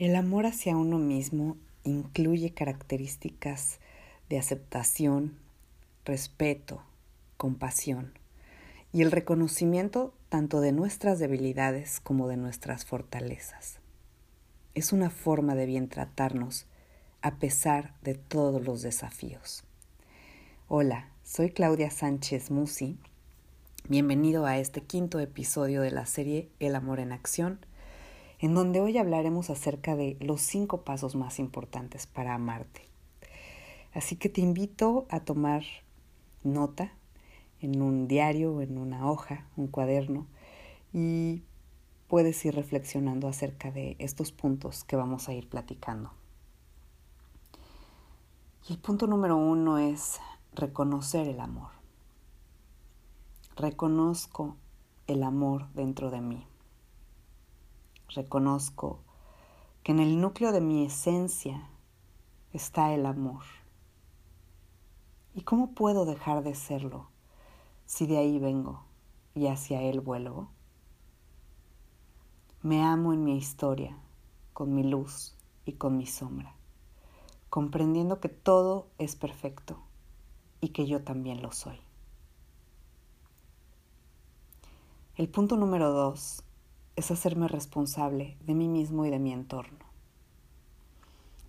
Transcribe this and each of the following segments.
El amor hacia uno mismo incluye características de aceptación, respeto, compasión y el reconocimiento tanto de nuestras debilidades como de nuestras fortalezas. Es una forma de bien tratarnos a pesar de todos los desafíos. Hola, soy Claudia Sánchez Musi. Bienvenido a este quinto episodio de la serie El amor en acción en donde hoy hablaremos acerca de los cinco pasos más importantes para amarte. Así que te invito a tomar nota en un diario, en una hoja, un cuaderno, y puedes ir reflexionando acerca de estos puntos que vamos a ir platicando. Y el punto número uno es reconocer el amor. Reconozco el amor dentro de mí reconozco que en el núcleo de mi esencia está el amor. ¿Y cómo puedo dejar de serlo si de ahí vengo y hacia él vuelvo? Me amo en mi historia, con mi luz y con mi sombra, comprendiendo que todo es perfecto y que yo también lo soy. El punto número dos es hacerme responsable de mí mismo y de mi entorno.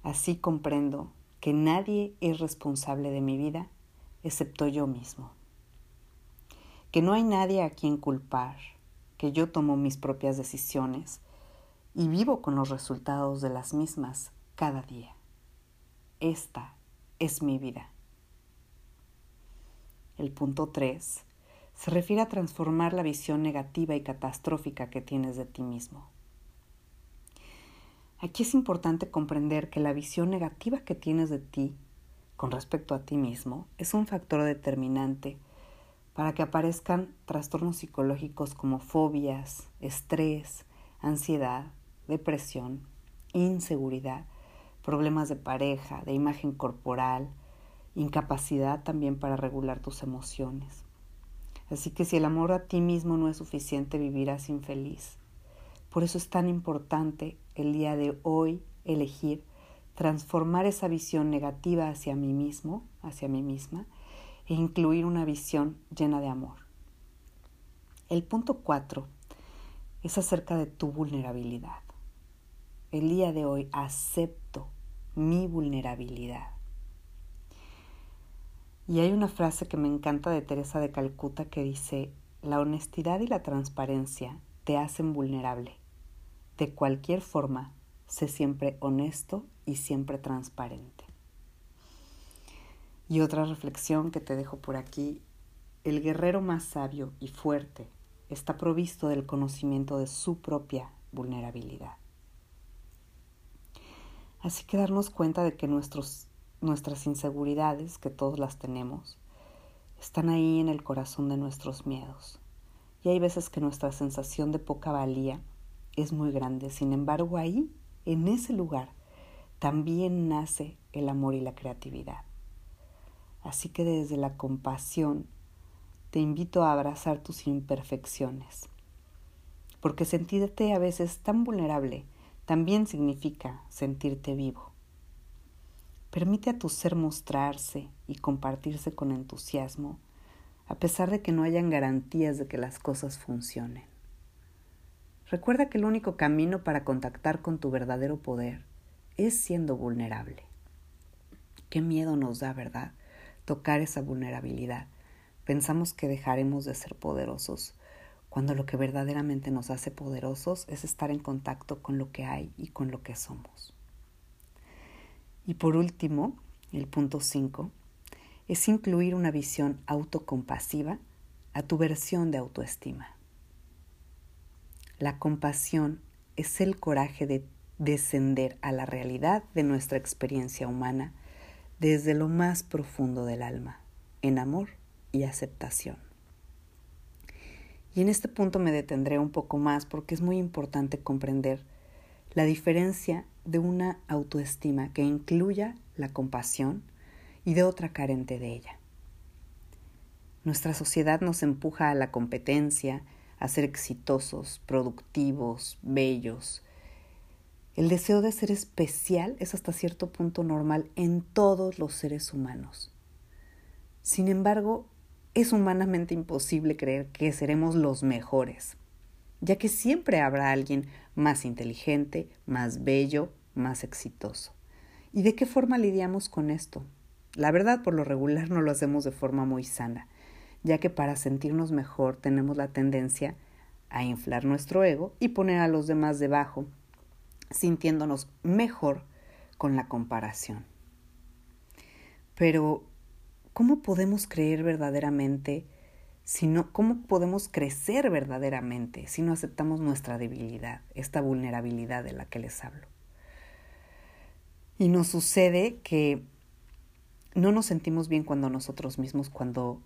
Así comprendo que nadie es responsable de mi vida excepto yo mismo. Que no hay nadie a quien culpar, que yo tomo mis propias decisiones y vivo con los resultados de las mismas cada día. Esta es mi vida. El punto 3 se refiere a transformar la visión negativa y catastrófica que tienes de ti mismo. Aquí es importante comprender que la visión negativa que tienes de ti con respecto a ti mismo es un factor determinante para que aparezcan trastornos psicológicos como fobias, estrés, ansiedad, depresión, inseguridad, problemas de pareja, de imagen corporal, incapacidad también para regular tus emociones. Así que si el amor a ti mismo no es suficiente, vivirás infeliz. Por eso es tan importante el día de hoy elegir transformar esa visión negativa hacia mí mismo, hacia mí misma, e incluir una visión llena de amor. El punto cuatro es acerca de tu vulnerabilidad. El día de hoy acepto mi vulnerabilidad. Y hay una frase que me encanta de Teresa de Calcuta que dice, la honestidad y la transparencia te hacen vulnerable. De cualquier forma, sé siempre honesto y siempre transparente. Y otra reflexión que te dejo por aquí, el guerrero más sabio y fuerte está provisto del conocimiento de su propia vulnerabilidad. Así que darnos cuenta de que nuestros nuestras inseguridades, que todos las tenemos, están ahí en el corazón de nuestros miedos. Y hay veces que nuestra sensación de poca valía es muy grande. Sin embargo, ahí, en ese lugar, también nace el amor y la creatividad. Así que desde la compasión te invito a abrazar tus imperfecciones. Porque sentirte a veces tan vulnerable también significa sentirte vivo. Permite a tu ser mostrarse y compartirse con entusiasmo, a pesar de que no hayan garantías de que las cosas funcionen. Recuerda que el único camino para contactar con tu verdadero poder es siendo vulnerable. Qué miedo nos da, ¿verdad? Tocar esa vulnerabilidad. Pensamos que dejaremos de ser poderosos, cuando lo que verdaderamente nos hace poderosos es estar en contacto con lo que hay y con lo que somos. Y por último, el punto 5, es incluir una visión autocompasiva a tu versión de autoestima. La compasión es el coraje de descender a la realidad de nuestra experiencia humana desde lo más profundo del alma, en amor y aceptación. Y en este punto me detendré un poco más porque es muy importante comprender la diferencia de una autoestima que incluya la compasión y de otra carente de ella. Nuestra sociedad nos empuja a la competencia, a ser exitosos, productivos, bellos, El deseo de ser especial es hasta cierto punto normal en todos los seres humanos. Sin embargo, es humanamente imposible creer que seremos los mejores, ya que siempre habrá alguien más inteligente, más bello, más exitoso. ¿Y de qué forma lidiamos con esto? La verdad, por lo regular no lo hacemos de forma muy sana, ya que para sentirnos mejor tenemos la tendencia a inflar nuestro ego y poner a los demás debajo, sintiéndonos mejor con la comparación. Pero, ¿cómo podemos creer verdaderamente si no, cómo podemos crecer verdaderamente si no aceptamos nuestra debilidad, esta vulnerabilidad de la que les hablo? Y nos sucede que no nos sentimos bien cuando nosotros mismos, cuando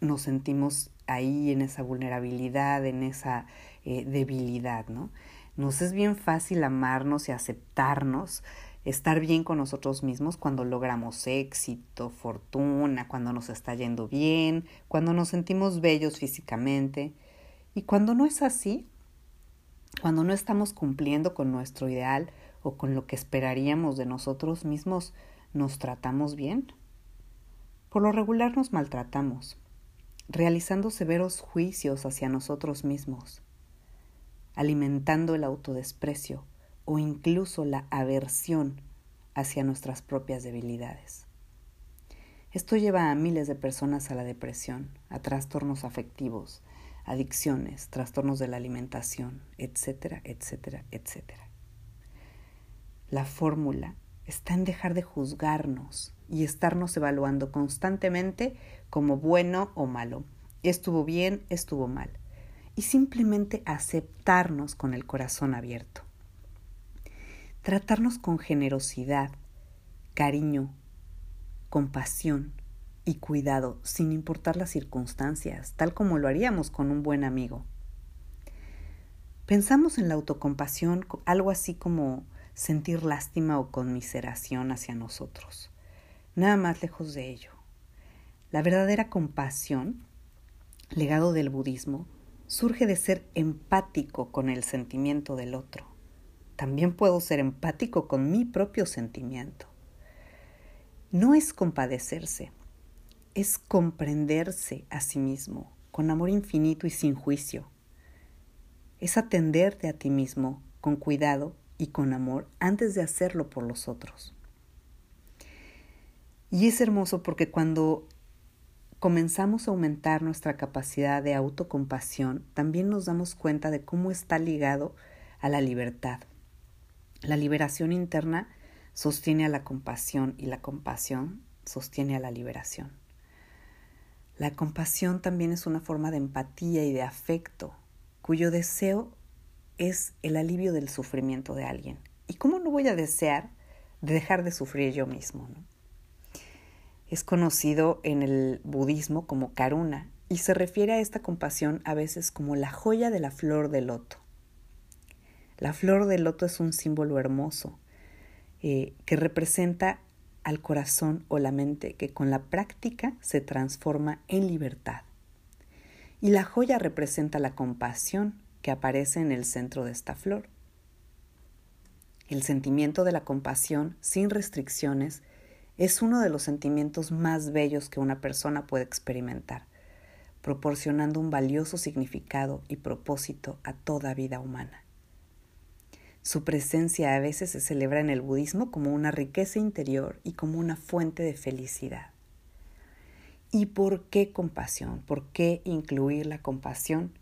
nos sentimos ahí en esa vulnerabilidad, en esa eh, debilidad, ¿no? Nos es bien fácil amarnos y aceptarnos, estar bien con nosotros mismos cuando logramos éxito, fortuna, cuando nos está yendo bien, cuando nos sentimos bellos físicamente. Y cuando no es así, cuando no estamos cumpliendo con nuestro ideal, o con lo que esperaríamos de nosotros mismos nos tratamos bien? Por lo regular nos maltratamos, realizando severos juicios hacia nosotros mismos, alimentando el autodesprecio o incluso la aversión hacia nuestras propias debilidades. Esto lleva a miles de personas a la depresión, a trastornos afectivos, adicciones, trastornos de la alimentación, etcétera, etcétera, etcétera. La fórmula está en dejar de juzgarnos y estarnos evaluando constantemente como bueno o malo. Estuvo bien, estuvo mal. Y simplemente aceptarnos con el corazón abierto. Tratarnos con generosidad, cariño, compasión y cuidado sin importar las circunstancias, tal como lo haríamos con un buen amigo. Pensamos en la autocompasión algo así como sentir lástima o conmiseración hacia nosotros. Nada más lejos de ello. La verdadera compasión, legado del budismo, surge de ser empático con el sentimiento del otro. También puedo ser empático con mi propio sentimiento. No es compadecerse, es comprenderse a sí mismo con amor infinito y sin juicio. Es atenderte a ti mismo con cuidado y con amor antes de hacerlo por los otros. Y es hermoso porque cuando comenzamos a aumentar nuestra capacidad de autocompasión, también nos damos cuenta de cómo está ligado a la libertad. La liberación interna sostiene a la compasión y la compasión sostiene a la liberación. La compasión también es una forma de empatía y de afecto, cuyo deseo es el alivio del sufrimiento de alguien. ¿Y cómo no voy a desear de dejar de sufrir yo mismo? Es conocido en el budismo como karuna y se refiere a esta compasión a veces como la joya de la flor de loto. La flor de loto es un símbolo hermoso eh, que representa al corazón o la mente que con la práctica se transforma en libertad. Y la joya representa la compasión que aparece en el centro de esta flor. El sentimiento de la compasión sin restricciones es uno de los sentimientos más bellos que una persona puede experimentar, proporcionando un valioso significado y propósito a toda vida humana. Su presencia a veces se celebra en el budismo como una riqueza interior y como una fuente de felicidad. ¿Y por qué compasión? ¿Por qué incluir la compasión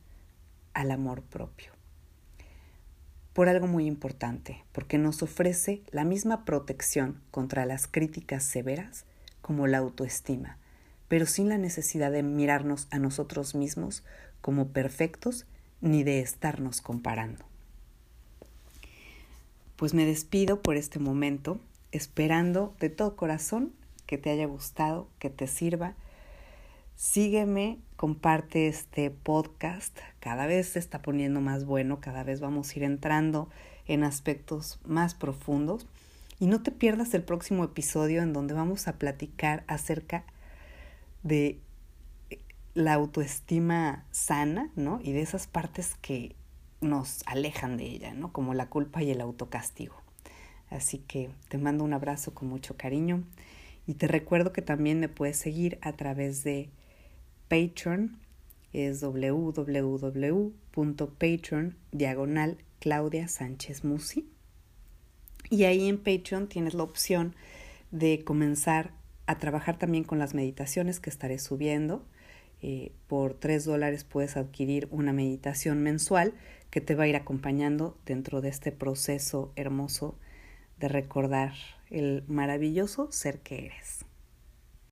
al amor propio. Por algo muy importante, porque nos ofrece la misma protección contra las críticas severas como la autoestima, pero sin la necesidad de mirarnos a nosotros mismos como perfectos ni de estarnos comparando. Pues me despido por este momento, esperando de todo corazón que te haya gustado, que te sirva Sígueme, comparte este podcast. Cada vez se está poniendo más bueno, cada vez vamos a ir entrando en aspectos más profundos. Y no te pierdas el próximo episodio en donde vamos a platicar acerca de la autoestima sana, ¿no? Y de esas partes que nos alejan de ella, ¿no? Como la culpa y el autocastigo. Así que te mando un abrazo con mucho cariño y te recuerdo que también me puedes seguir a través de Patreon, es www.patreon diagonal Claudia Sánchez Musi. Y ahí en Patreon tienes la opción de comenzar a trabajar también con las meditaciones que estaré subiendo. Eh, por tres dólares puedes adquirir una meditación mensual que te va a ir acompañando dentro de este proceso hermoso de recordar el maravilloso ser que eres.